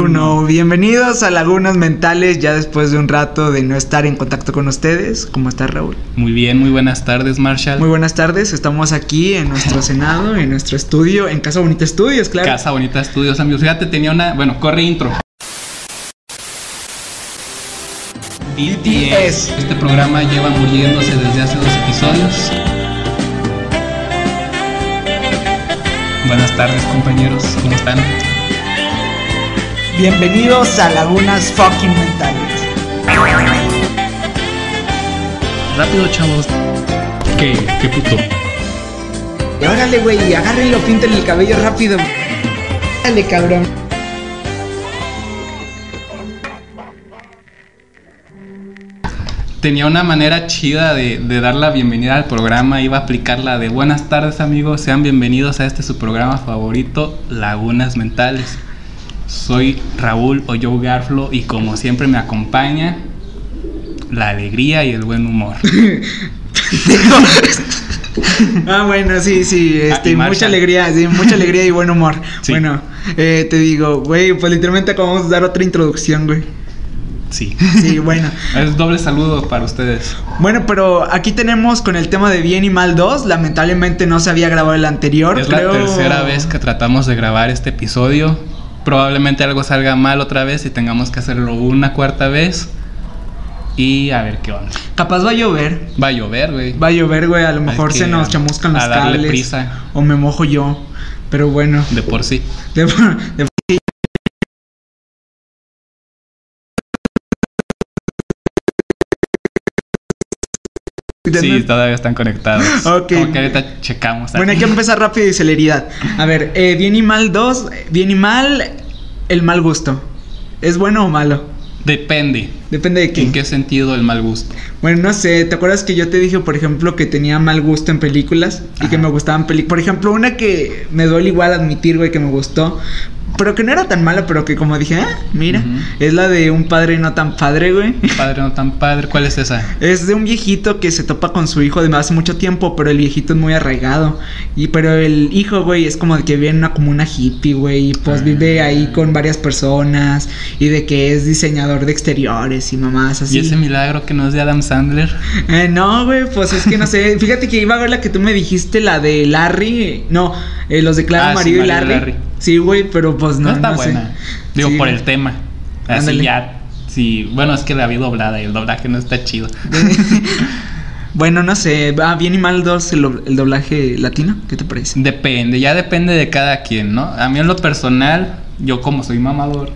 Uno, bienvenidos a Lagunas Mentales, ya después de un rato de no estar en contacto con ustedes. ¿Cómo estás, Raúl? Muy bien, muy buenas tardes, Marshall. Muy buenas tardes, estamos aquí en nuestro senado, en nuestro estudio, en Casa Bonita Estudios, claro. Casa Bonita Estudios, amigos. Fíjate, tenía una. Bueno, corre intro. BTS. Este programa lleva muriéndose desde hace dos episodios. Buenas tardes, compañeros. ¿Cómo están? Bienvenidos a Lagunas Fucking Mentales. Rápido, chavos. ¿Qué? ¿Qué puto? Y órale, güey, agárrenlo, píntenle el cabello rápido. Dale, cabrón. Tenía una manera chida de, de, dar la bienvenida al programa. Iba a aplicarla de buenas tardes, amigos. Sean bienvenidos a este su programa favorito, Lagunas Mentales. Soy Raúl Oyo Garflo y como siempre me acompaña la alegría y el buen humor. ah, bueno, sí, sí, este, Ah, y mucha alegría, sí, mucha alegría y buen humor. Sí. Bueno, eh, te digo, güey, pues literalmente acabamos de dar otra introducción, güey. Sí. Sí, bueno. Es doble saludo para ustedes. Bueno, pero aquí tenemos con el tema de Bien y Mal 2. Lamentablemente no se había grabado el anterior. Es creo- la tercera vez que tratamos de grabar este episodio. Probablemente algo salga mal otra vez y tengamos que hacerlo una cuarta vez. Y a ver qué onda. Capaz va a llover. Va a llover, güey. Va a llover, güey. A lo mejor se nos chamuscan los a darle cables. prisa. O me mojo yo. Pero bueno. De por sí. De- de- Sí, todavía están conectados. Ok. Como que ahorita checamos. Bueno, hay que empezar rápido y celeridad. A ver, eh, bien y mal 2. Bien y mal, el mal gusto. ¿Es bueno o malo? Depende. Depende de quién. ¿En qué sentido el mal gusto? Bueno, no sé, ¿te acuerdas que yo te dije, por ejemplo, que tenía mal gusto en películas? Y que me gustaban películas. Por ejemplo, una que me duele igual admitir, güey, que me gustó. Pero que no era tan mala, pero que como dije, ah, mira, es la de un padre no tan padre, güey. Padre no tan padre. ¿Cuál es esa? Es de un viejito que se topa con su hijo de hace mucho tiempo, pero el viejito es muy arraigado. Y pero el hijo, güey, es como de que vive en una comuna hippie, güey, y pues Ah. vive ahí con varias personas y de que es diseñador de exteriores y mamás así. ¿Y ese milagro que no es de Adam Sandler? Eh, no, güey, pues es que no sé. Fíjate que iba a ver la que tú me dijiste, la de Larry. No, eh, los de Clara, Ah, sí, Marido y Mario y Larry. Larry. Sí, güey, pero pues no. No, está no sé. buena. Digo, Sí, por el tema. Así Ándale. ya. Sí, bueno, es que la vi doblada y el doblaje no está chido. bueno, no sé. Va bien y mal dos el, el doblaje latino. ¿Qué te parece? Depende, ya depende de cada quien, ¿no? A mí en lo personal, yo como soy mamador,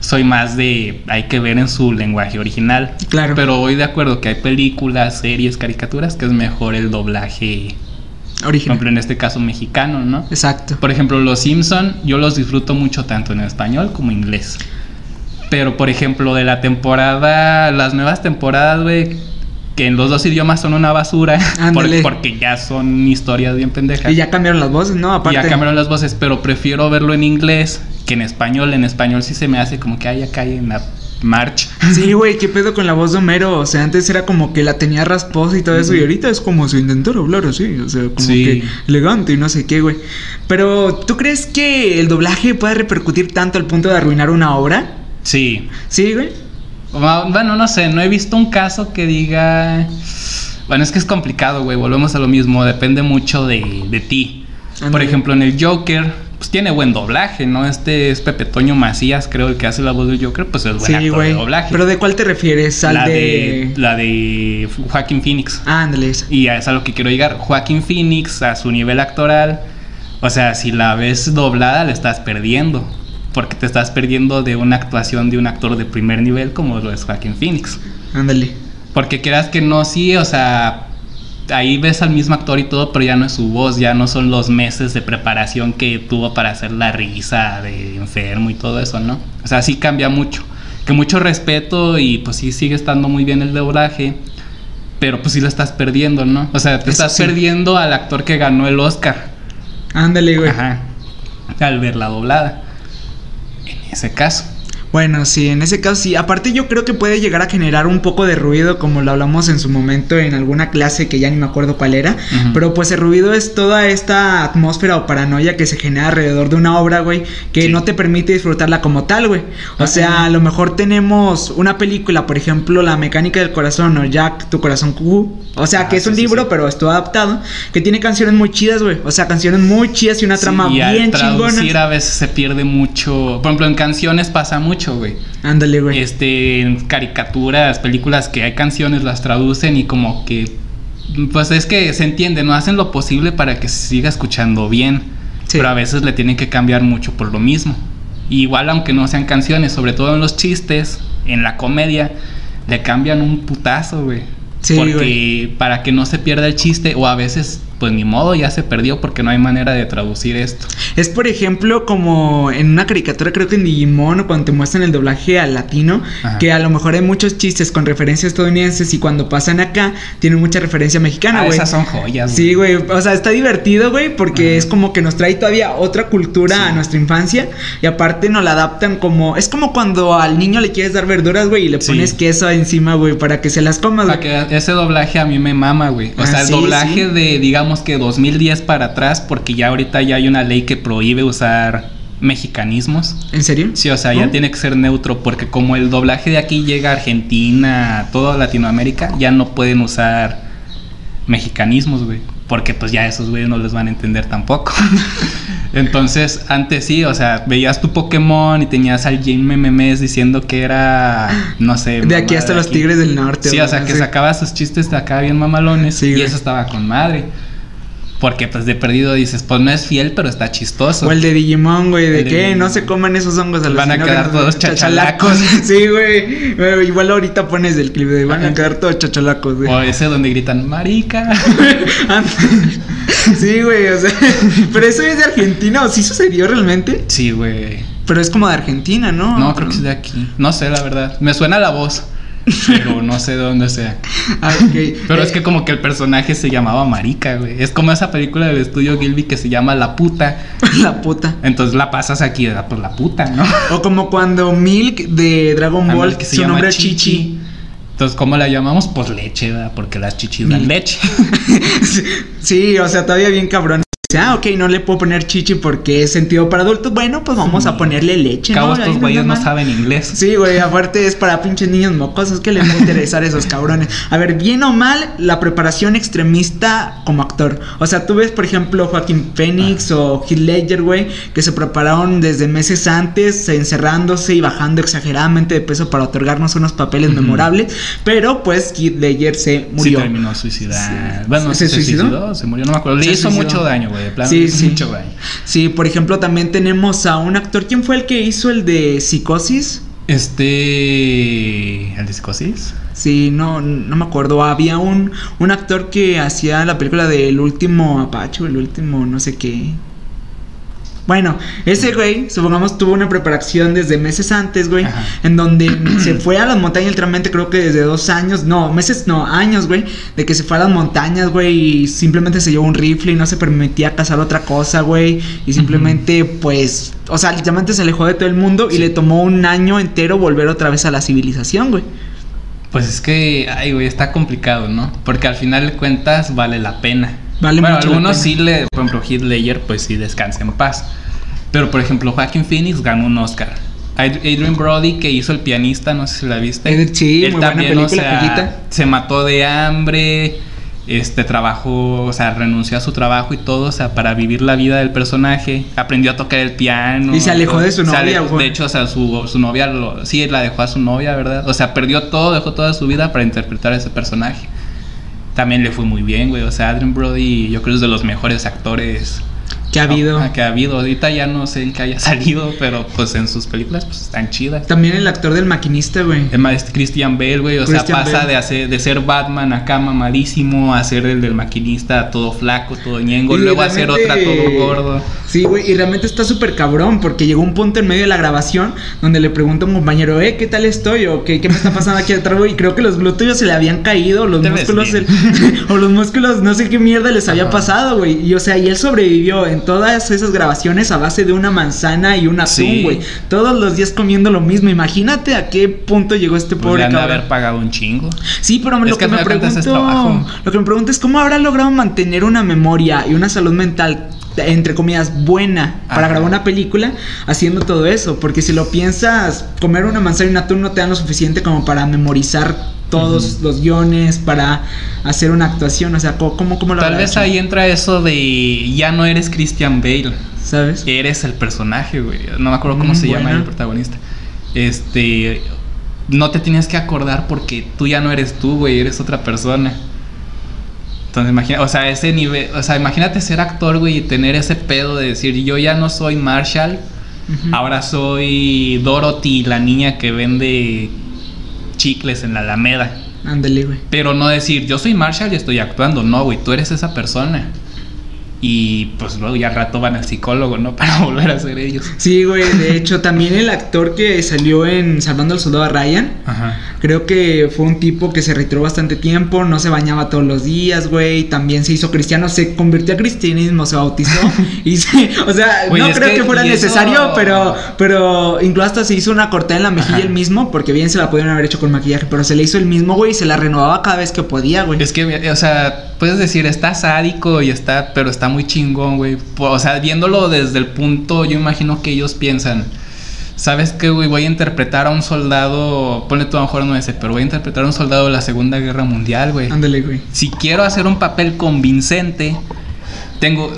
soy más de hay que ver en su lenguaje original. Claro. Pero voy de acuerdo que hay películas, series, caricaturas que es mejor el doblaje, por Original. ejemplo, en este caso mexicano, ¿no? Exacto. Por ejemplo, Los Simpson, yo los disfruto mucho tanto en español como inglés. Pero por ejemplo, de la temporada, las nuevas temporadas, güey, que en los dos idiomas son una basura, por- porque ya son historias bien pendejas. Y ya cambiaron las voces, ¿no? Y Aparte. ya cambiaron las voces, pero prefiero verlo en inglés que en español. En español sí se me hace como que ay, acá hay en la march. Sí, güey, ¿qué pedo con la voz de Homero? O sea, antes era como que la tenía rasposa y todo eso, y ahorita es como si intentara hablar así, o sea, como Sí. que elegante y no sé qué, güey. Pero, ¿tú crees que el doblaje puede repercutir tanto al punto de arruinar una obra? Sí. Sí, güey. Bueno, no sé, no he visto un caso que diga. Bueno, es que es complicado, güey. Volvemos a lo mismo. Depende mucho de, de ti. Por ejemplo, en el Joker, pues tiene buen doblaje, ¿no? Este es Pepe Toño Macías, creo, el que hace la voz del Joker, pues es buen Sí, actor de doblaje. Pero ¿de cuál te refieres? Al la de... de. La de Joaquín Phoenix. Ah, ándale. Y es a lo que quiero llegar. Joaquín Phoenix, a su nivel actoral, o sea, si la ves doblada, le estás perdiendo. Porque te estás perdiendo de una actuación de un actor de primer nivel como lo es Joaquín Phoenix. Ándale. Porque quieras que no, sí, o sea, ahí ves al mismo actor y todo, pero ya no es su voz, ya no son los meses de preparación que tuvo para hacer la risa de enfermo y todo eso, ¿no? O sea, sí cambia mucho. Que mucho respeto y pues sí sigue estando muy bien el doblaje, pero pues sí lo estás perdiendo, ¿no? O sea, te Eso estás sí. perdiendo al actor que ganó el Oscar. Ándale, güey. Ajá. Al ver la doblada. En ese caso. Bueno, sí, en ese caso sí. Aparte yo creo que puede llegar a generar un poco de ruido, como lo hablamos en su momento en alguna clase que ya ni me acuerdo cuál era. Pero pues el ruido es toda esta atmósfera o paranoia que se genera alrededor de una obra, güey, que Sí. no te permite disfrutarla como tal, güey. O sea, a lo mejor tenemos una película, por ejemplo, La mecánica del corazón o Jack, tu corazón cucú. O sea, Ah, que es sí, un sí, libro, pero estuvo adaptado, que tiene canciones muy chidas, güey. O sea, canciones muy chidas y una trama y al bien traducir chingona. a veces se pierde mucho. Por ejemplo, en canciones pasa mucho, güey. Ándale, güey. Este, en caricaturas, películas que hay canciones, las traducen y como que. Pues es que se entiende, no hacen lo posible para que se siga escuchando bien. Sí. Pero a veces le tienen que cambiar mucho por lo mismo. Igual, aunque no sean canciones, sobre todo en los chistes, en la comedia, le cambian un putazo, güey. Sí, porque güey. para que no se pierda el chiste, o a veces, pues ni modo, ya se perdió porque no hay manera de traducir esto. Es por ejemplo como en una caricatura, creo que en Digimon, o cuando te muestran el doblaje al latino, Ajá. que a lo mejor hay muchos chistes con referencias estadounidenses y cuando pasan acá tienen mucha referencia mexicana, Ah, güey. esas son joyas, Sí, güey, o sea, está divertido, güey, porque Ajá. es como que nos trae todavía otra cultura Sí. a nuestra infancia y aparte nos la adaptan como es como cuando al niño le quieres dar verduras, güey, y le Sí. pones queso encima, güey, para que se las comas, güey. que ese doblaje a mí me mama, güey. O Ah, sea, el sí, doblaje de, digamos que 2010 para atrás, porque ya ahorita ya hay una ley que prohíbe usar mexicanismos. ¿En serio? Sí, o sea, ya tiene que ser neutro, porque como el doblaje de aquí llega a Argentina, a toda Latinoamérica, ya no pueden usar mexicanismos, güey. Porque pues ya esos güeyes no les van a entender tampoco. Entonces, antes sí, o sea, veías tu Pokémon y tenías al Jim Memes diciendo que era, no sé. De aquí hasta de los aquí. tigres del norte. Sí, o sea, que sí. sacaba sus chistes de acá bien mamalones Sí, y güey. eso estaba con madre. Porque pues de perdido dices, pues no es fiel, pero está chistoso. O el de Digimon, güey, de que Digimon. no se coman esos hongos a los Van a quedar todos chachalacos. sí, güey. Igual ahorita pones el clip de van a quedar todos chachalacos, güey. O ese donde gritan, marica. sí, güey, o sea, pero eso es de Argentina, o sí sucedió realmente, Sí, güey. pero es como de Argentina, ¿no? No, creo que es de aquí. No sé, la verdad. Me suena la voz, pero no sé de dónde sea. Ah, ok. Pero Eh, es que como que el personaje se llamaba Marica, güey. Es como esa película del estudio Gilby que se llama La Puta. la puta. Entonces la pasas aquí, pues la puta, ¿no? O como cuando Milk de Dragon Ball, que se su llama nombre es Chichi. Chichi. Entonces, ¿cómo la llamamos? Pues leche, ¿verdad? Porque las chichis dan leche. sí, o sea, todavía bien cabrón. Dice, Ah, ok, no le puedo poner chichi porque es sentido para adultos. Bueno, pues vamos a ponerle leche, Cabo, ¿no? estos no güeyes no saben inglés. Sí, güey, aparte es para pinches niños mocosos que les va a interesar esos cabrones. A ver, bien o mal, la preparación extremista como actor. O sea, tú ves, por ejemplo, Joaquín Phoenix o Heath Ledger, güey, que se prepararon desde meses antes, encerrándose y bajando exageradamente de peso para otorgarnos unos papeles memorables. Pero, pues, Heath Ledger se Sí, murió. terminó suicidado. Sí. Bueno, ¿Se ¿se, suicidó? suicidó? Se murió, no me acuerdo. Le Se hizo suicidó. mucho daño, güey. De plano, Sí, sí. mucho. Sí, por ejemplo, también tenemos a un actor. ¿Quién fue el que hizo el de Psicosis? Este. ¿El de psicosis? Sí, no, no me acuerdo. Había un, un actor que hacía la película del último Apache, o el último no sé qué. Bueno, ese güey, supongamos, tuvo una preparación desde meses antes, güey, Ajá. en donde se fue a las montañas literalmente creo que desde dos años, no, meses, no, años, güey, de que se fue a las montañas, güey, y simplemente se llevó un rifle y no se permitía cazar otra cosa, güey, y simplemente, pues, o sea, literalmente se alejó de todo el mundo y le tomó un año entero volver otra vez a la civilización, güey. Pues es que, ay, güey, está complicado, ¿no? Porque al final de cuentas vale la pena. Vale bueno, mucho algunos sí le, por ejemplo, Heath Ledger, pues sí descansa en paz. Pero por ejemplo, Joaquin Phoenix ganó un Oscar. Ad- Adrian Brody, que hizo el pianista, no sé si la viste. Sí, muy buena película, joyita. se mató de hambre, este trabajó, o sea, renunció a su trabajo y todo, o sea, para vivir la vida del personaje. Aprendió a tocar el piano. Y se alejó de su novia, alejó-. De hecho, o sea, su, su novia, lo- sí, la dejó a su novia, ¿verdad? O sea, perdió todo, dejó toda su vida para interpretar a ese personaje. También le fue muy bien, güey. O sea, Adrian Brody, yo creo es de los mejores actores Que ha habido. Ah, que ha habido. Ahorita ya no sé en qué haya salido, pero pues en sus películas pues están chidas. También el actor del maquinista, güey. Más, este Christian Bale, güey, o sea, pasa Bale. de hacer de ser Batman acá mamadísimo a ser el del maquinista todo flaco, todo ñengo, Y luego a ser otra todo gordo. Sí, güey, y realmente está súper cabrón porque llegó un punto en medio de la grabación donde le pregunta a un compañero, eh, ¿qué tal estoy? O ¿qué, qué me está pasando aquí atrás, güey? Y creo que los glúteos se le habían caído, los músculos, o los músculos, no sé qué mierda les había Ajá. pasado, güey. Y o sea, y él sobrevivió. Entonces, todas esas grabaciones a base de una manzana y un atún, Sí. güey. Todos los días comiendo lo mismo. Imagínate a qué punto llegó este Pues pobre le han de cabrón. haber pagado un chingo. Sí, pero Es lo que que, me pregunto, lo que me pregunto es cómo habrá logrado mantener una memoria y una salud mental entre comillas buena para Ajá. grabar una película haciendo todo eso, porque si lo piensas, comer una manzana y un atún no te dan lo suficiente como para memorizar todos los guiones, para hacer una actuación, o sea, ¿cómo cómo, lo Tal vez hecho? ahí entra eso de ya no eres Christian Bale, ¿sabes? eres el personaje, güey. No me acuerdo cómo Mm, se llama el protagonista. Este, no te tienes que acordar porque tú ya no eres tú, güey, eres otra persona. Entonces, imagina, o sea, ese nivel, o sea, imagínate ser actor, güey, y tener ese pedo de decir, yo ya no soy Marshall, ahora soy Dorothy, la niña que vende chicles en la Alameda. Ándale, güey. Pero no decir, yo soy Marshall y estoy actuando. No, güey, tú eres esa persona. Y pues luego ya al rato van al psicólogo, ¿no? Para volver a ser ellos. Sí, güey, de hecho, también el actor que salió en Salvando al Soldado Ryan, Ajá. Creo que fue un tipo que se retiró bastante tiempo, no se bañaba todos los días, güey. También se hizo cristiano, se convirtió al cristianismo, se bautizó. y se, o sea, Oye, no creo que, que- fuera eso- necesario, pero, pero incluso hasta se hizo una cortada en la mejilla Ajá. él mismo, porque bien se la pudieron haber hecho con maquillaje, pero se le hizo el mismo, güey, y se la renovaba cada vez que podía, güey. Es que, o sea, puedes decir, está sádico y está, pero está muy chingón, güey. O sea, viéndolo desde el punto, yo imagino que ellos piensan, ¿sabes qué, güey? Voy a interpretar a un soldado, ponle tú a lo mejor no ese, pero voy a interpretar a un soldado de la Segunda Guerra Mundial, güey. Ándale, güey. si quiero hacer un papel convincente, tengo,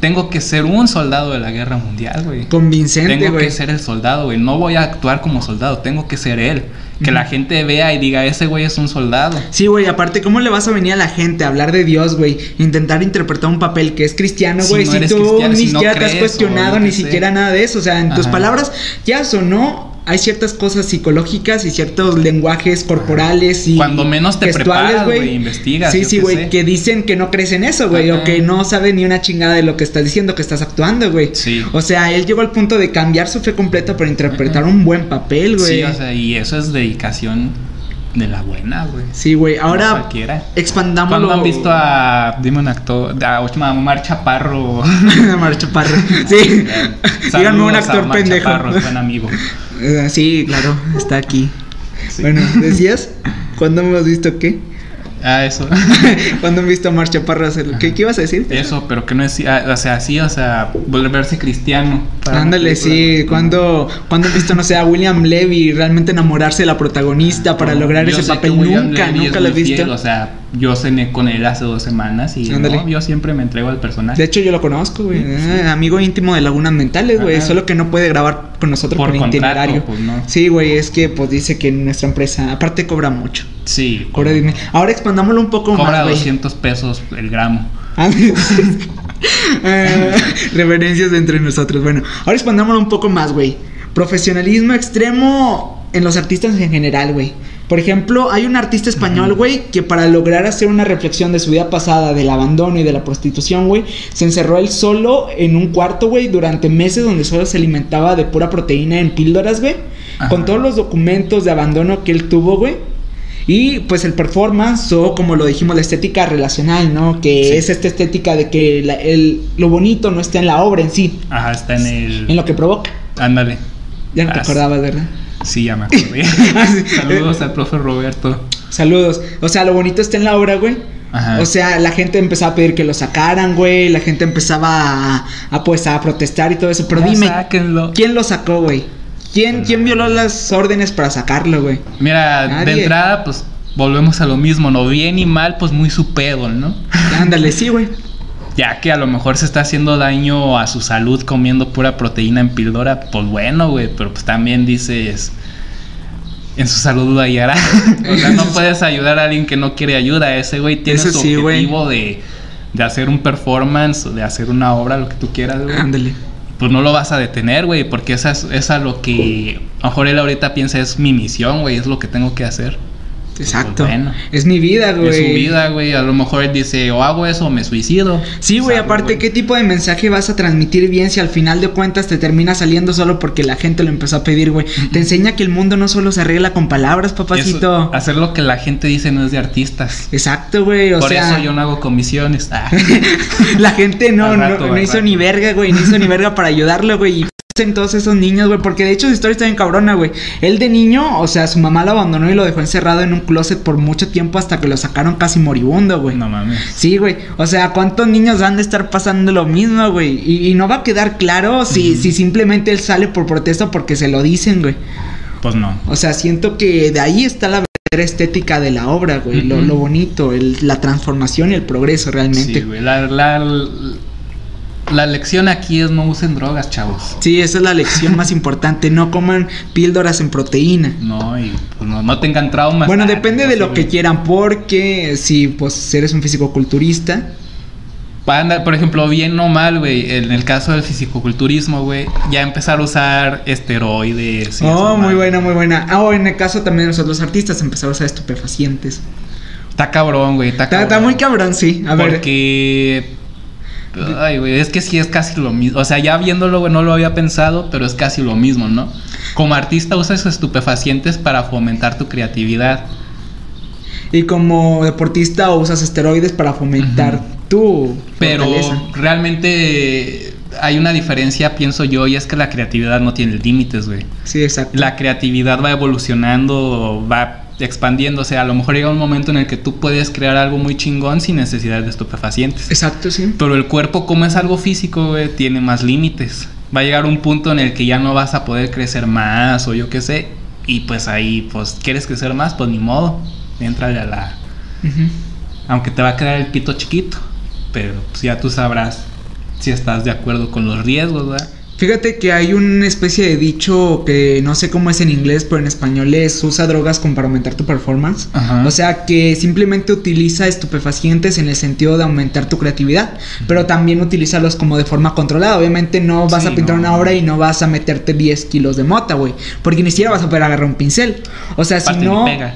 tengo que ser un soldado de la guerra mundial, güey. Convincente, Tengo güey. que ser el soldado, güey. No voy a actuar como soldado, tengo que ser él. Que la gente vea y diga, ese güey es un soldado. Sí, güey, aparte, ¿cómo le vas a venir a la gente a hablar de Dios, güey? Intentar interpretar un papel que es cristiano, Si güey. no Si, tú ni si no siquiera te has cuestionado ni siquiera nada de eso. O sea, en tus palabras, ya o no, hay ciertas cosas psicológicas y ciertos lenguajes corporales y. Cuando menos te preparas, güey, investigas, Sí, sí, güey, que dicen que no crees en eso, güey, o que no sabes ni una chingada de lo que estás diciendo, que estás actuando, güey. Sí. O sea, él llegó al punto de cambiar su fe completa para interpretar Ajá. un buen papel, güey. Sí, o sea, y eso es dedicación de la buena, güey. Sí, güey. No Ahora cualquiera. expandámoslo. ¿Cuándo han visto a, dime un actor, a Omar Chaparro? Omar Chaparro. Sí. Díganme un actor pendejo. Chaparro, es buen amigo. Eh, Sí, claro, está aquí. Sí. Bueno, ¿decías? ¿Cuándo hemos visto qué? Ah, eso. ¿Cuándo han visto a Omar Chaparro hacerlo? ¿Qué, ¿Qué ibas a decir? Eso, pero que no es, ah, o sea, sí, o sea, volverse cristiano. Ándale, sí. ¿Cuándo, cuándo han visto, no sé, a William Levy realmente enamorarse de la protagonista para lograr ese papel? Nunca, Levy nunca lo he visto. fiel, o sea, yo cené con él hace dos semanas y no, yo siempre me entrego al personaje. De hecho, yo lo conozco, güey. Sí, sí. Ah, amigo íntimo de Lagunas Mentales, güey. Solo que no puede grabar con nosotros Por por, contrato, itinerario. pues, no. Sí, güey, es que pues dice que nuestra empresa, aparte cobra mucho. sí, Cobra dinero. Ahora expandámoslo un poco cobra más, güey. 200 pesos el gramo. Ah, eh, reverencias entre nosotros. Bueno, ahora expandámoslo un poco más, güey. Profesionalismo extremo en los artistas en general, güey. Por ejemplo, hay un artista español, güey, que para lograr hacer una reflexión de su vida pasada, del abandono y de la prostitución, güey, se encerró él solo en un cuarto, güey, durante meses donde solo se alimentaba de pura proteína en píldoras, güey. Con todos los documentos de abandono que él tuvo, güey. Y pues el performance o como lo dijimos, la estética relacional, ¿no? Que Sí. es esta estética de que la- el, lo bonito no está en la obra en sí, Ajá, está en el. en lo que provoca. Ándale. Ya no te acordabas, ¿verdad? Sí, ya me acordé. Saludos al profe Roberto. Saludos. O sea, lo bonito está en la obra, güey. Ajá. O sea, la gente empezaba a pedir que lo sacaran, güey. La gente empezaba a, a, pues a protestar y todo eso. Pero Ya dime, sáquenlo. ¿quién lo sacó, güey? ¿Quién, ¿Quién violó las órdenes para sacarlo, güey? Mira, Nadie. de entrada, pues volvemos a lo mismo, no bien y mal, pues muy su pedo, ¿no? Ándale, sí, güey. Ya que a lo mejor se está haciendo daño a su salud comiendo pura proteína en píldora, pues bueno, güey, pero pues también dices, en su salud hallará. o sea, no puedes ayudar a alguien que no quiere ayuda. Ese güey tiene su sí, objetivo de, de hacer un performance, de hacer una obra, lo que tú quieras, güey. Ándale. Pues no lo vas a detener, güey, porque esa es, esa es lo que a lo mejor él ahorita piensa es mi misión, güey, es lo que tengo que hacer. Exacto. Pues bueno. Es mi vida, güey. Es su vida, güey. A lo mejor él dice, o hago eso o me suicido. Sí, güey, aparte, ¿qué tipo de mensaje vas a transmitir bien si al final de cuentas te termina saliendo solo porque la gente lo empezó a pedir, güey? Te enseña que el mundo no solo se arregla con palabras, papacito. Eso, hacer lo que la gente dice no es de artistas. Exacto, güey, o Por sea... eso yo no hago comisiones. Ah. La gente no, no, no hizo rato. ni verga, güey, no hizo ni verga para ayudarlo, güey. En todos esos niños, güey, porque de hecho su historia está bien cabrona, güey. Él de niño, o sea, su mamá lo abandonó y lo dejó encerrado en un closet por mucho tiempo hasta que lo sacaron casi moribundo, güey. no mames. Sí, güey. O sea, ¿cuántos niños han de estar pasando lo mismo, güey? Y, y no va a quedar claro si, si simplemente él sale por protesta porque se lo dicen, güey. Pues no. O sea, siento que de ahí está la verdadera estética de la obra, güey. lo, bonito, el- la transformación y el progreso realmente. Sí, güey. La, la, la lección aquí es no usen drogas, chavos. Sí, esa es la lección más importante. No coman píldoras en proteína. No, y pues no, no tengan traumas. Bueno, Ah, depende de lo que quieran, porque si pues eres un fisicoculturista, Anda, por ejemplo, bien o mal, güey, en el caso del fisicoculturismo, güey, ya empezar a usar esteroides. y oh, muy buena, muy buena. Ah, o en el caso también de nosotros los artistas empezaron a usar estupefacientes. Está cabrón, güey, está cabrón. está muy cabrón, sí. A ver. Porque. Ay, güey, es que sí es casi lo mismo. O sea, ya viéndolo, güey, no lo había pensado, pero es casi lo mismo, ¿no? Como artista usas estupefacientes para fomentar tu creatividad. Y como deportista usas esteroides para fomentar tu Pero fortaleza. realmente hay una diferencia, pienso yo, y es que la creatividad no tiene límites, güey. Sí, exacto. La creatividad va evolucionando, va expandiéndose. A lo mejor llega un momento en el que tú puedes crear algo muy chingón sin necesidad de estupefacientes. Exacto, sí. Pero el cuerpo, como es algo físico, güey, tiene más límites. Va a llegar un punto en el que ya no vas a poder crecer más o yo qué sé. Y pues ahí, pues, ¿quieres crecer más? Pues ni modo. Entrale a la... Aunque te va a quedar el pito chiquito. Pero pues ya tú sabrás si estás de acuerdo con los riesgos, ¿verdad? Fíjate que hay una especie de dicho que no sé cómo es en inglés, pero en español es usa drogas como para aumentar tu performance. Ajá. O sea que simplemente utiliza estupefacientes en el sentido de aumentar tu creatividad, pero también utilízalos como de forma controlada. Obviamente no vas Sí, a pintar no. una obra y no vas a meterte 10 kilos de mota, güey, porque ni siquiera vas a poder agarrar un pincel. O sea, Aparte si no... ni pega.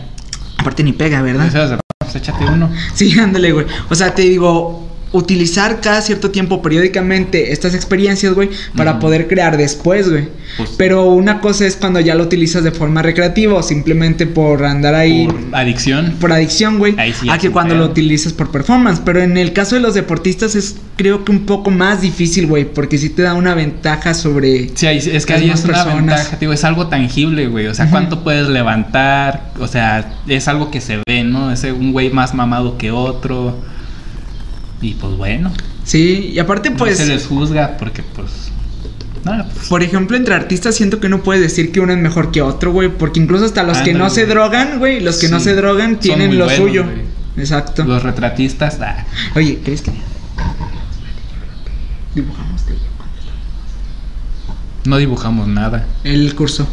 Aparte ni pega, ¿verdad? Pues échate uno. Sí, ándale, güey. O sea, te digo, utilizar cada cierto tiempo periódicamente estas experiencias, güey, para poder crear después, güey. Pues- Pero una cosa es cuando ya lo utilizas de forma recreativa o simplemente por andar ahí Por adicción. por adicción, güey, sí a que cuando lo utilizas por performance. Pero en el caso de los deportistas es creo que un poco más difícil, güey, porque sí te da una ventaja sobre... Sí, es que ahí es una personas. ventaja, digo, es algo tangible, güey. O sea, cuánto puedes levantar, o sea, es algo que se ve, ¿no? Es un güey más mamado que otro. Y pues bueno, Sí, y aparte pues... no se les juzga porque pues nada, pues, Por ejemplo, entre artistas siento que no puedes decir que uno es mejor que otro, güey, porque incluso hasta los que no se drogan, güey, los que no se drogan tienen lo buenos, suyo. güey. Exacto. los retratistas, ah, Oye, ¿crees que dibujamos no dibujamos nada. el curso?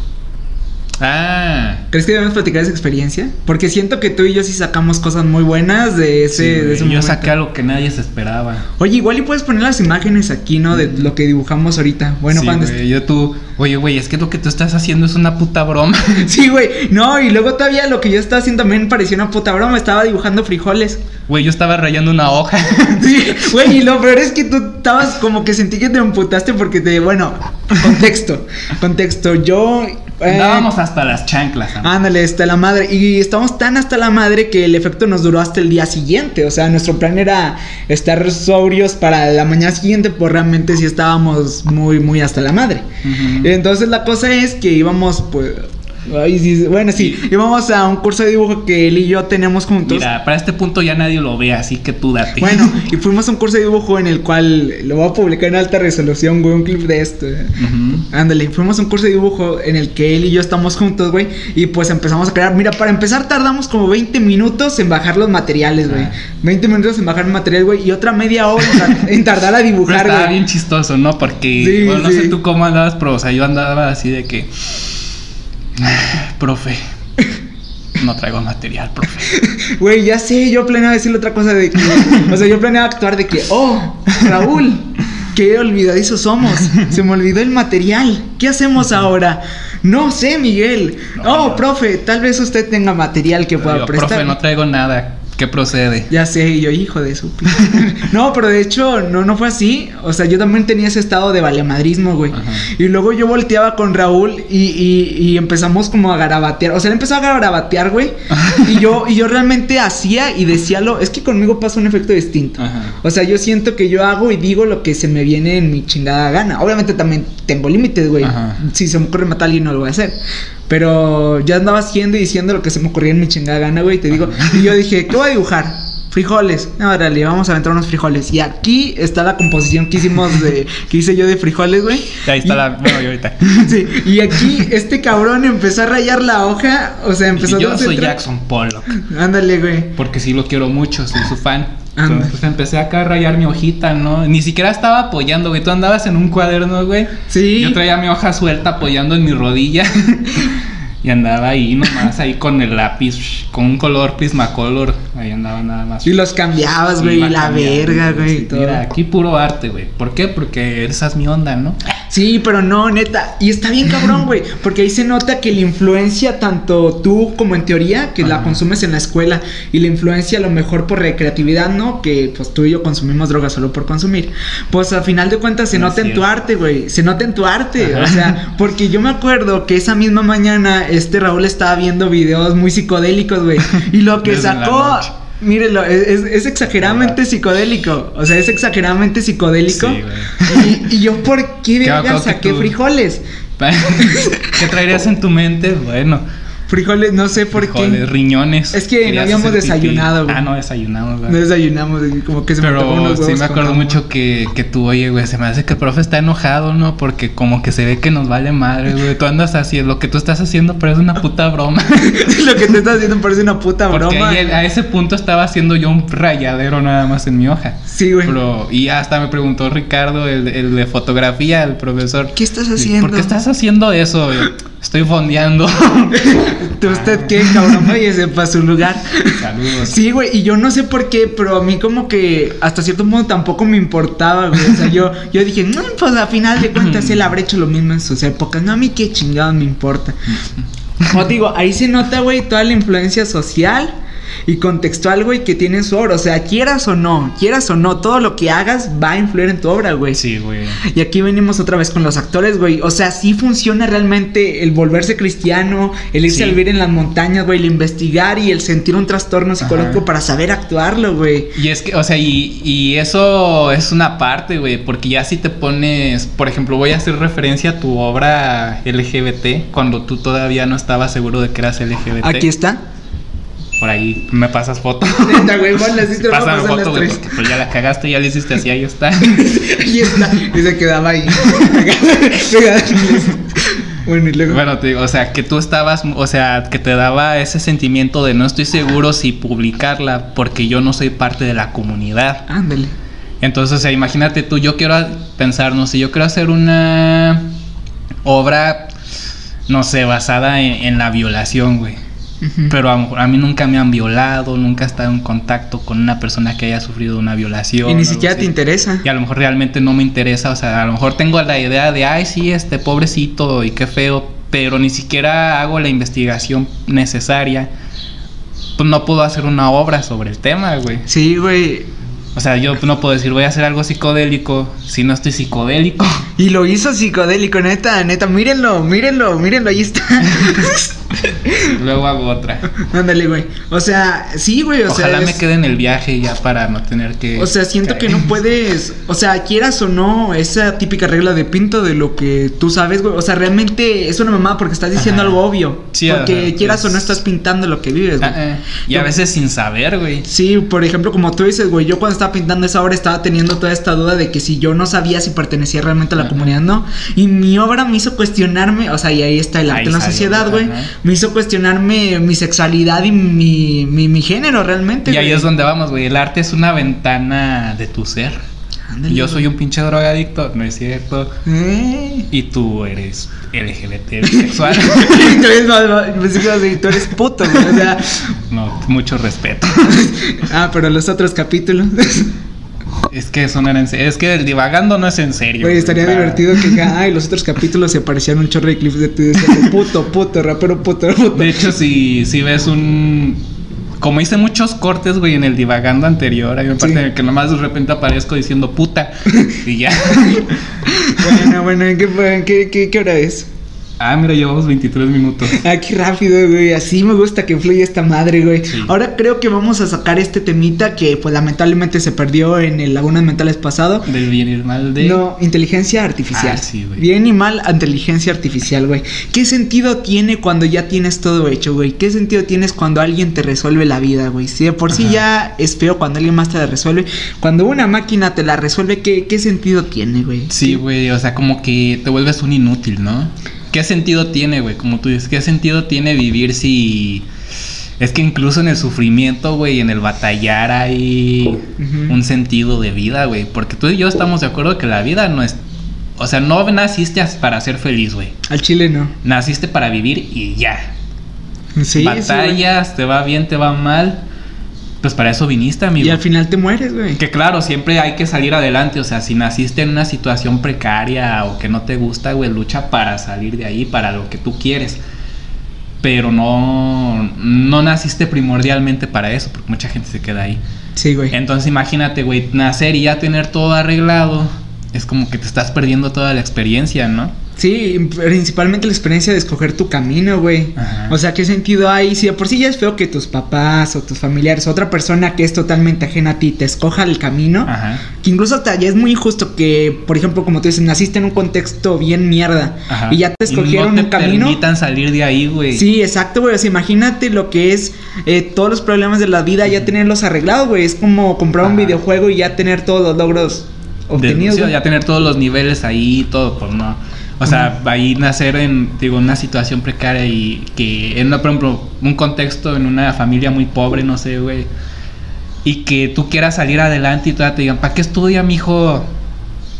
Ah, ¿Crees que debemos platicar esa experiencia? Porque siento que tú y yo sí sacamos cosas muy buenas de ese, sí, de güey, ese yo momento. saqué algo que nadie se esperaba. Oye, igual y puedes poner las imágenes aquí, ¿no? De lo que dibujamos ahorita. Bueno, sí, güey, yo tú, oye, güey, es que lo que tú estás haciendo es una puta broma. Sí, güey. No, y luego todavía lo que yo estaba haciendo también parecía una puta broma. Estaba dibujando frijoles. Güey, yo estaba rayando una hoja. Sí, güey, y lo peor es que tú estabas como que sentí que te emputaste porque te. Bueno, contexto. Contexto. Yo. Eh, Andábamos hasta las chanclas. amigo. Ándale, hasta la madre. Y estamos tan hasta la madre que el efecto nos duró hasta el día siguiente. O sea, nuestro plan era estar sobrios para la mañana siguiente, pues realmente sí estábamos muy, muy hasta la madre. Entonces la cosa es que íbamos, pues. Ay, sí, bueno, sí, íbamos a un curso de dibujo que él y yo tenemos juntos. Mira, para este punto ya nadie lo ve, así que tú date. Bueno, y fuimos a un curso de dibujo en el cual lo voy a publicar en alta resolución, güey, un clip de esto. Ándale, fuimos a un curso de dibujo en el que él y yo estamos juntos, güey, y pues empezamos a crear. Mira, para empezar tardamos como 20 minutos en bajar los materiales, güey. Ah. 20 minutos en bajar el material, güey, y otra media hora en, tar- en tardar a dibujar, estaba güey. bien chistoso, ¿no? Porque, Sí, bueno, no sí. sé tú cómo andabas, pero, o sea, yo andaba así de que. Profe, no traigo material, profe. Güey, ya sé, yo planeaba decirle otra cosa de que. o sea, yo planeaba actuar de que, oh, Raúl, qué olvidadizos somos. Se me olvidó el material. ¿Qué hacemos ahora? No sé, Miguel. No, oh, profe, tal vez usted tenga material que pueda Yo, prestar. profe, no traigo nada. ¿Qué procede? Ya sé, y yo, hijo de su No, pero de hecho, no, no fue así. O sea, yo también tenía ese estado de valemadrismo, güey. Ajá. Y luego yo volteaba con Raúl y, y- y empezamos como a garabatear. O sea, él empezó a garabatear, güey. y yo, y yo realmente hacía y decía lo. Es que conmigo pasa un efecto distinto. Ajá. O sea, yo siento que yo hago y digo lo que se me viene en mi chingada gana. Obviamente también tengo límites, güey. Ajá. Si se me ocurre matar a alguien, no lo voy a hacer. Pero yo andaba haciendo y diciendo lo que se me ocurría en mi chingada gana, güey. Te digo. Y yo dije, ¿qué voy a dibujar? Frijoles. No, órale, vamos a aventar unos frijoles. Y aquí está la composición que hicimos de. que hice yo de frijoles, güey. Ahí está Y- la. Bueno, yo ahorita. Sí, y aquí este cabrón empezó a rayar la hoja. O sea, empezó Y yo a soy Jackson Pollock. Ándale, güey. Porque sí lo quiero mucho, soy su fan. Entonces empecé acá a rayar mi hojita, ¿no? Ni siquiera estaba apoyando, güey. Tú andabas en un cuaderno, güey. Sí. Yo traía mi hoja suelta apoyando en mi rodilla. y andaba ahí nomás, ahí con el lápiz, con un color Prismacolor. Ahí andaba nada más. Y los cambiabas, güey. la verga, güey. todo. Mira, aquí puro arte, güey. ¿Por qué? Porque esa es mi onda, ¿no? Sí, pero no, neta. Y está bien cabrón, güey. Porque ahí se nota que la influencia, tanto tú como en teoría, que la consumes en la escuela, y la influencia a lo mejor por recreatividad, ¿no? Que pues tú y yo consumimos drogas solo por consumir. Pues al final de cuentas se No nota en tu arte, güey. Se nota en tu arte. Ajá. O sea, porque yo me acuerdo que esa misma mañana este Raúl estaba viendo videos muy psicodélicos, güey. Y lo que sacó. Mírenlo, es, es- exageradamente psicodélico. O sea, es exageradamente psicodélico. Sí, y, y yo, ¿por qué verga que saqué tú- frijoles? ¿Qué traerías en tu mente? Bueno, Frijoles, no sé por frijoles, qué. riñones. Es que no habíamos desayunado, güey. Ah, no desayunamos, güey. No desayunamos, como que se me Pero unos sí me acuerdo mucho que, que tú, oye, güey, se me hace que el profe está enojado, ¿no? Porque como que se ve que nos vale madre, güey. Tú andas así, lo que tú estás haciendo parece una puta broma. Lo que te estás haciendo parece una puta Porque broma. ahí, a ese punto estaba haciendo yo un rayadero nada más en mi hoja. Sí, güey. Pero, y hasta me preguntó Ricardo, el, el de fotografía, el profesor. ¿Qué estás haciendo? ¿Por qué estás haciendo eso? güey? Estoy fondeando. ¿Tú ¿Usted qué, cabrón? Váyase para su lugar. Saludos. Sí, güey, y yo no sé por qué, pero a mí como que hasta cierto modo tampoco me importaba, güey. O sea, yo, yo dije, no, pues a final de cuentas él habrá hecho lo mismo en sus épocas. No, a mí qué chingados me importa. Como te digo, ahí se nota, güey, toda la influencia social y contextual, güey, que tiene su obra. O sea, quieras o no, quieras o no, todo lo que hagas va a influir en tu obra, güey. Sí, güey. Y aquí venimos otra vez con los actores, güey. O sea, sí funciona realmente el volverse cristiano, el irse Sí. a vivir en las montañas, güey, el investigar y el sentir un trastorno psicológico Ajá. para saber actuarlo, güey. Y es que, o sea, y, y eso es una parte, güey, porque ya si te pones, por ejemplo, voy a hacer referencia a tu obra LGBT, cuando tú todavía no estabas seguro de que eras LGBT. Aquí está. Por ahí me pasas foto. Neta, güey, bueno, así te Pásame pasar las foto, güey, porque pues ya la cagaste, ya le hiciste así, ahí está. Ahí está. Y se quedaba ahí. bueno, y luego. Bueno, te digo, o sea, que tú estabas, o sea, que te daba ese sentimiento de no estoy seguro si publicarla porque yo no soy parte de la comunidad. Ándale. Entonces, o sea, imagínate tú, yo quiero pensar, no sé, yo quiero hacer una obra, no sé, basada en, en la violación, güey. Pero a, a mí nunca me han violado, nunca he estado en contacto con una persona que haya sufrido una violación. y ni siquiera te interesa. Y a lo mejor realmente no me interesa, o sea, a lo mejor tengo la idea de, ay, sí, este pobrecito y qué feo, pero ni siquiera hago la investigación necesaria. Pues no puedo hacer una obra sobre el tema, güey. Sí, güey. O sea, yo no puedo decir, voy a hacer algo psicodélico si no estoy psicodélico. Y lo hizo psicodélico, neta, neta. Mírenlo, mírenlo, mírenlo, ahí está. Luego hago otra. Ándale, güey. O sea, sí, güey. O Ojalá sea, me es- quede en el viaje ya para no tener que... O sea, siento que no puedes, o sea, quieras o no, esa típica regla de pinto de lo que tú sabes, güey. O sea, realmente es una mamada porque estás diciendo Ajá. algo obvio. Sí, porque ajá, quieras o no es- estás pintando lo que vives, güey. Ah, eh. Y a veces sin saber, güey. Sí, por ejemplo, como tú dices, güey, yo cuando estaba pintando esa obra estaba teniendo toda esta duda de que si yo no sabía si pertenecía realmente a la Ajá. comunidad, no. Y mi obra me hizo cuestionarme, o sea, y ahí está el arte Ahí en la salió, sociedad, güey. Me hizo cuestionarme mi sexualidad y mi, mi, mi género realmente. Y ahí es donde vamos, güey. El arte es una ventana de tu ser. Ándale, Yo güey. soy un pinche drogadicto, no es cierto. Eh. Y tú eres LGBT bisexual. tú eres, más- tú eres puto, güey. O sea, no, mucho respeto. ah, pero los otros capítulos. Es que eso no era en serio. Es que el divagando no es en serio. Güey, estaría divertido que ay, los otros capítulos se parecían un chorro de clips de diciendo, puto, puto, rapero, puto, puto. De hecho, si, si ves un. Como hice muchos cortes, güey, en el divagando anterior, hay una parte Sí. en la que nomás de repente aparezco diciendo puta. y ya. Bueno, bueno, ¿en qué, fue? ¿En qué, qué, qué hora es? Ah, mira, llevamos 23 minutos. Ah, qué rápido, güey. Así me gusta que fluya esta madre, güey. Sí. Ahora creo que vamos a sacar este temita que, pues, lamentablemente se perdió en el Lagunas Mentales pasado. Del bien y el mal de. No, inteligencia artificial. Ah, sí, güey. Bien y mal, inteligencia artificial, güey. ¿Qué sentido tiene cuando ya tienes todo hecho, güey? ¿Qué sentido tienes cuando alguien te resuelve la vida, güey? Si de por sí Ajá. ya es feo cuando alguien más te la resuelve, cuando una máquina te la resuelve, ¿qué, qué sentido tiene, güey? Sí, güey, o sea, como que te vuelves un inútil, ¿no? ¿Qué sentido tiene, güey? Como tú dices, ¿qué sentido tiene vivir si... Es que incluso en el sufrimiento, güey, en el batallar hay un sentido de vida, güey. Porque tú y yo estamos de acuerdo que la vida no es... O sea, no naciste para ser feliz, güey. Al chile no. Naciste para vivir y ya. Sí. Batallas, te va bien, te va mal. Pues para eso viniste, amigo. Y al final te mueres, güey. Que claro, siempre hay que salir adelante. O sea, si naciste en una situación precaria o que no te gusta, güey, lucha para salir de ahí, para lo que tú quieres. Pero no, no naciste primordialmente para eso, porque mucha gente se queda ahí. Sí, güey. Entonces imagínate, güey, nacer y ya tener todo arreglado. Es como que te estás perdiendo toda la experiencia, ¿no? Sí, principalmente la experiencia de escoger tu camino, güey. Ajá. O sea, ¿qué sentido hay? Si de por sí ya es feo que tus papás o tus familiares, otra persona que es totalmente ajena a ti, te escoja el camino. Ajá. Que incluso hasta ya es muy injusto que, por ejemplo, como tú dices, naciste en un contexto bien mierda Ajá. y ya te escogieron no un camino. permitan salir de ahí, güey. Sí, exacto, güey. O sea, imagínate lo que es eh, todos los problemas de la vida ya tenerlos arreglados, güey. Es como comprar un videojuego y ya tener todos los logros De- obtenidos. sí, güey. ya tener todos los niveles ahí, todo, pues no. O sea, ahí nacer en, digo, una situación precaria y que en, por ejemplo, un contexto en una familia muy pobre, no sé, güey. Y que tú quieras salir adelante y todavía te digan, ¿para qué estudia, mijo?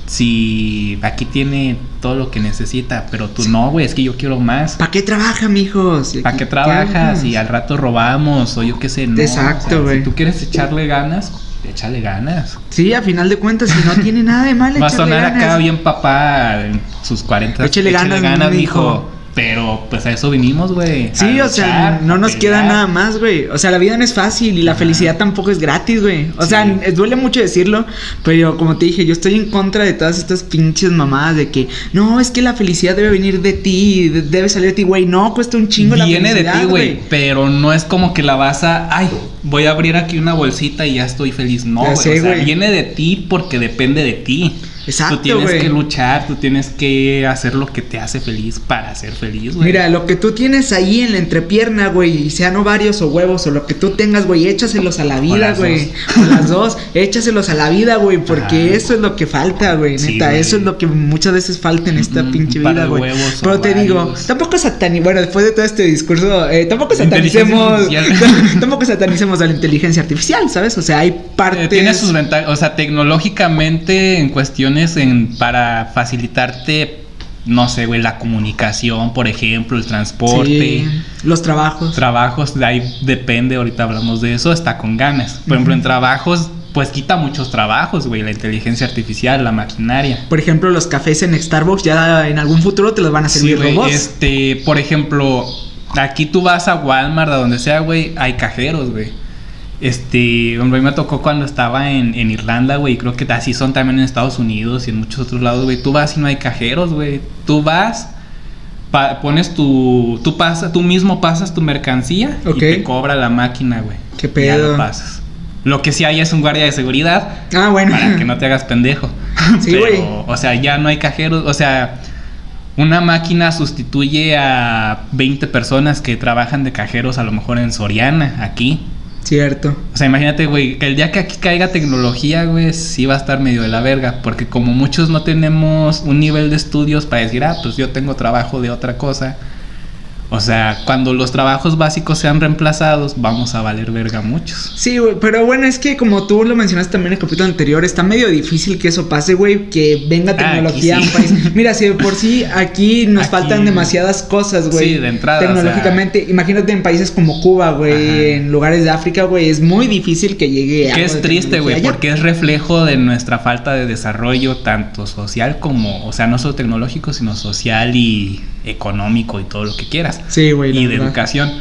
Si aquí tiene todo lo que necesita, pero tú no, güey, es que yo quiero más. ¿Para qué trabaja, mijos? ¿Para qué trabajas? ¿qué Y al rato robamos, o yo qué sé, no. Exacto, O sea, güey. Si tú quieres echarle ganas, échale ganas. Sí, a final de cuentas, si no tiene nada de mal, Va a sonar ganas. acá bien papá en sus 40. Échele ganas, mijo. mijo. Pero pues a eso vinimos, güey. Sí, o sea, no nos queda nada más, güey. O sea, la vida no es fácil y la Ajá. felicidad tampoco es gratis, güey. O Sí. sea, eh, duele mucho decirlo, pero como te dije, yo estoy en contra de todas estas pinches mamadas de que, no, es que la felicidad debe venir de ti, de- debe salir de ti, güey. No, cuesta un chingo la Viene de felicidad, ti, güey. Pero no es como que la vas a. Ay, voy a abrir aquí una bolsita y ya estoy feliz. No, güey. o sea, viene de ti porque depende de ti. Exacto, Tú tienes que luchar, tú tienes que hacer lo que te hace feliz para ser feliz, güey. Mira, lo que tú tienes ahí en la entrepierna, güey, sean ovarios o huevos o lo que tú tengas, güey, échaselos a la vida, güey. O las dos, échaselos a la vida, güey, porque eso es lo que falta, güey, Sí, neta, eso es lo que muchas veces falta en esta pinche vida, güey. Pero te digo, tampoco satanicemos, bueno, después de todo este discurso, eh, tampoco satanicemos, tampoco satanicemos a la inteligencia artificial, ¿sabes? O sea, hay partes... Eh, Tiene sus ventajas, o sea, tecnológicamente en en para facilitarte, no sé, güey, la comunicación, por ejemplo, el transporte, Sí, los trabajos. trabajos, de ahí depende, ahorita hablamos de eso, está con ganas. Por ejemplo, en trabajos, pues quita muchos trabajos, güey, la inteligencia artificial, la maquinaria. Por ejemplo, los cafés en Starbucks ya en algún futuro te los van a Sí, servir robots. este, por ejemplo, aquí tú vas a Walmart, a donde sea, güey, hay cajeros, güey. Este, hombre, a mí me tocó cuando estaba en, en Irlanda, güey, creo que así son también en Estados Unidos y en muchos otros lados, güey. Tú vas y no hay cajeros, güey. Tú vas, pa- pones tu, tú pasas, tú mismo pasas tu mercancía y te cobra la máquina, güey. ¿Qué Y Ya pedo? lo pasas. Lo que sí hay es un guardia de seguridad Ah, bueno. para que no te hagas pendejo. Sí, güey. o sea, ya no hay cajeros. O sea, una máquina sustituye a 20 personas que trabajan de cajeros a lo mejor en Soriana, aquí. Cierto. O sea, imagínate, güey, que el día que aquí caiga tecnología, güey, sí va a estar medio de la verga. Porque como muchos no tenemos un nivel de estudios para decir, ah, pues yo tengo trabajo de otra cosa. O sea, cuando los trabajos básicos sean reemplazados, vamos a valer verga muchos. Sí, güey, pero bueno, es que como tú lo mencionaste también en el capítulo anterior, está medio difícil que eso pase, güey, que venga Ah, tecnología a aquí un sí. país. Mira, si de por sí aquí nos Aquí- faltan demasiadas cosas, güey. Sí, de entrada, Tecnológicamente, imagínate en países como Cuba, güey, en lugares de África, güey, es muy difícil que llegue Que algo es triste, güey, porque es reflejo de nuestra falta de desarrollo, tanto social como, o sea, no solo tecnológico, sino social y económico y todo lo que quieras. Sí, güey, y de verdad. educación.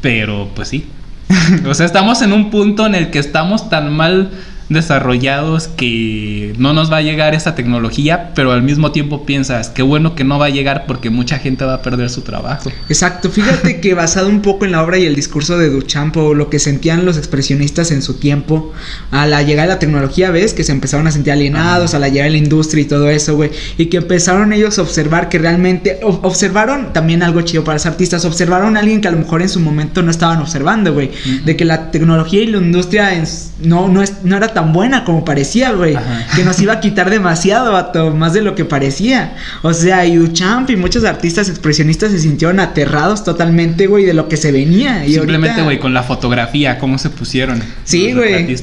Pero, pues sí. o sea, estamos en un punto en el que estamos tan mal desarrollados que no nos va a llegar esa tecnología, pero al mismo tiempo piensas, qué bueno que no va a llegar porque mucha gente va a perder su trabajo. Exacto, fíjate que basado un poco en la obra y el discurso de Duchamp o lo que sentían los expresionistas en su tiempo, a la llegada de la tecnología, ves que se empezaron a sentir alienados, Ajá. a la llegada de la industria y todo eso, güey, y que empezaron ellos a observar que realmente, o- observaron también algo chido para los artistas, observaron a alguien que a lo mejor en su momento no estaban observando, güey, de que la tecnología y la industria en no, no, es, no era tan buena como parecía, güey, que nos iba a quitar demasiado, vato, más de lo que parecía. O sea, y Duchamp y muchos artistas expresionistas se sintieron aterrados totalmente, güey, de lo que se venía. Y Simplemente, ahorita- güey, con la fotografía, cómo se pusieron. Sí, los güey.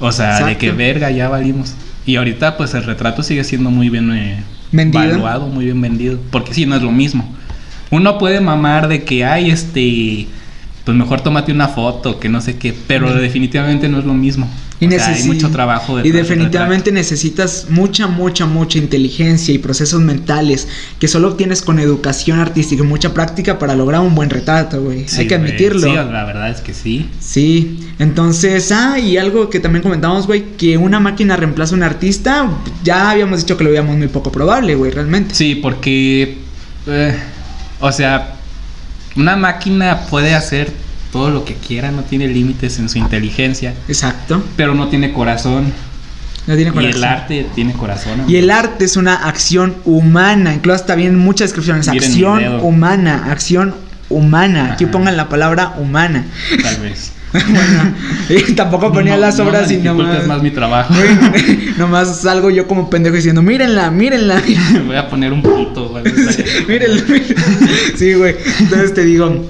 O sea, de que verga, ya valimos. Y ahorita, pues el retrato sigue siendo muy bien eh, Vendido. valuado, muy bien vendido. Porque sí, no es lo mismo. Uno puede mamar de que hay este. Pues mejor tómate una foto, que no sé qué. Pero definitivamente no es lo mismo. Y, o sea, hay mucho trabajo y detrás del definitivamente necesitas mucha, mucha, mucha inteligencia y procesos mentales que solo obtienes con educación artística y mucha práctica para lograr un buen retrato, güey. Hay que admitirlo. Sí, la verdad es que sí. Sí, entonces, ah, y algo que también comentamos, güey, que una máquina reemplaza a un artista, ya habíamos dicho que lo veíamos muy poco probable, güey, realmente. Sí, porque. eh, o sea, una máquina puede hacer todo lo que quiera, no tiene límites en su inteligencia, Exacto. pero no tiene corazón. No tiene Y corazón. el arte tiene corazón. Y el arte es una acción humana, incluso hasta bien muchas descripciones. Miren acción humana, acción humana. Aquí pongan la palabra humana. Tal vez. Bueno, y tampoco ponía No- las no obras me y nomás. más mi trabajo. Güey, nomás salgo yo como pendejo diciendo, mírenla, mírenla. Voy a poner un pito. o algo así. Mírenlo, mírenlo. Sí, güey. Entonces te digo.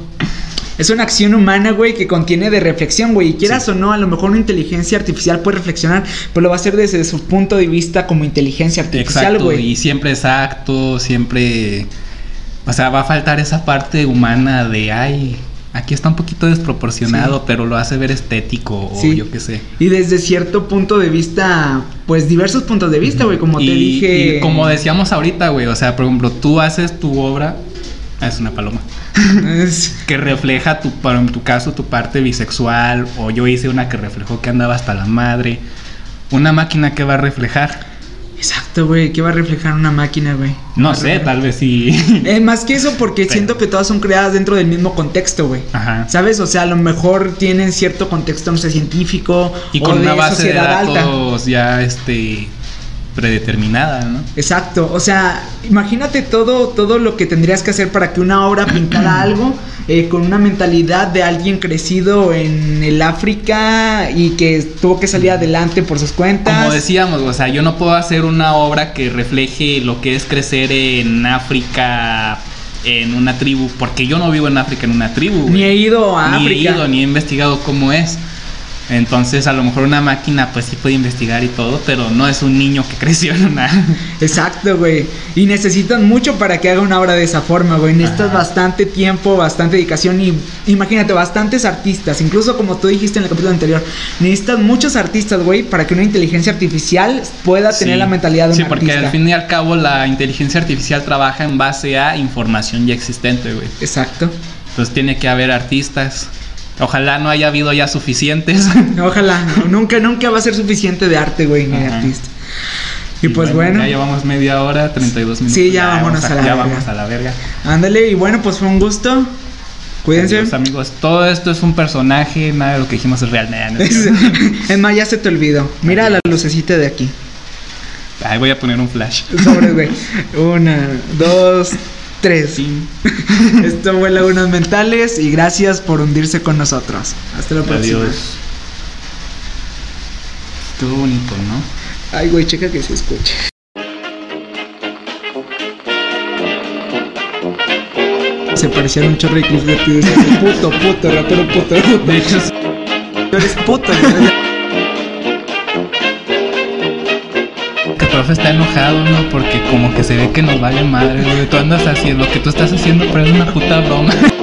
Es una acción humana, güey, que contiene de reflexión, güey. Y quieras Sí. o no, a lo mejor una inteligencia artificial puede reflexionar, pero lo va a hacer desde su punto de vista como inteligencia artificial, Exacto, güey. y siempre exacto, siempre... O sea, va a faltar esa parte humana de, ay, aquí está un poquito desproporcionado, Sí. pero lo hace ver estético o yo qué sé. Y desde cierto punto de vista, pues diversos puntos de vista, güey, como te dije. y como decíamos ahorita, güey, o sea, por ejemplo, tú haces tu obra, ah, es una paloma, que refleja tu, en tu caso, tu parte bisexual, o yo hice una que reflejó que andaba hasta la madre. Una máquina que va a reflejar, Exacto, güey. ¿Qué va a reflejar una máquina, güey? no sé, tal vez sí. Eh, más que eso, porque Pero- siento que todas son creadas dentro del mismo contexto, güey. Ajá. ¿Sabes? O sea, a lo mejor tienen cierto contexto, no sé, científico Y o con de una base de sociedad alta. datos ya este predeterminada, ¿no? Exacto, o sea, imagínate todo, todo lo que tendrías que hacer para que una obra pintara algo eh, con una mentalidad de alguien crecido en el África y que tuvo que salir adelante por sus cuentas. Como decíamos, o sea, yo no puedo hacer una obra que refleje lo que es crecer en África en una tribu, porque yo no vivo en África en una tribu. Ni he ido a ni África. he ido, ni he investigado cómo es. Entonces, a lo mejor una máquina, pues sí puede investigar y todo, pero no es un niño que creció en una. Exacto, güey. Y necesitan mucho para que haga una obra de esa forma, güey. Necesitas Ajá. bastante tiempo, bastante dedicación y imagínate, bastantes artistas. Incluso como tú dijiste en el capítulo anterior, necesitas muchos artistas, güey, para que una inteligencia artificial pueda tener Sí. la mentalidad de Sí, un porque artista. al fin y al cabo la inteligencia artificial trabaja en base a información ya existente, güey. Exacto. Entonces tiene que haber artistas. Ojalá no haya habido ya suficientes. Ojalá, no, nunca, nunca va a ser suficiente de arte, güey, ni de artista. Y pues bueno, Ya llevamos media hora, 32 minutos. Sí, ya vámonos vamos a la Ya verga. vamos a la verga. ándale, y bueno, pues fue un gusto. Cuídense. Adiós, amigos. Todo esto es un personaje, nada de lo que dijimos es real. Nah, no es más, ya se te olvidó. Mira la lucecita de aquí. Ay, voy a poner un flash. Sobre, güey. Una, dos, tres. Sí. Esto fue Lagunas Mentales y gracias por hundirse con nosotros. Hasta la próxima. Adiós. Estuvo bonito, ¿no? Ay, güey, checa que se escuche. se parecían un chorro de. Decías, puto, puto, rapero, puto, puto. De hecho, Tú eres puto, güey. Profe está enojado, ¿no? Porque como que se ve que nos vale madre, güey. Tú andas haciendo lo que tú estás haciendo, pero es una puta broma.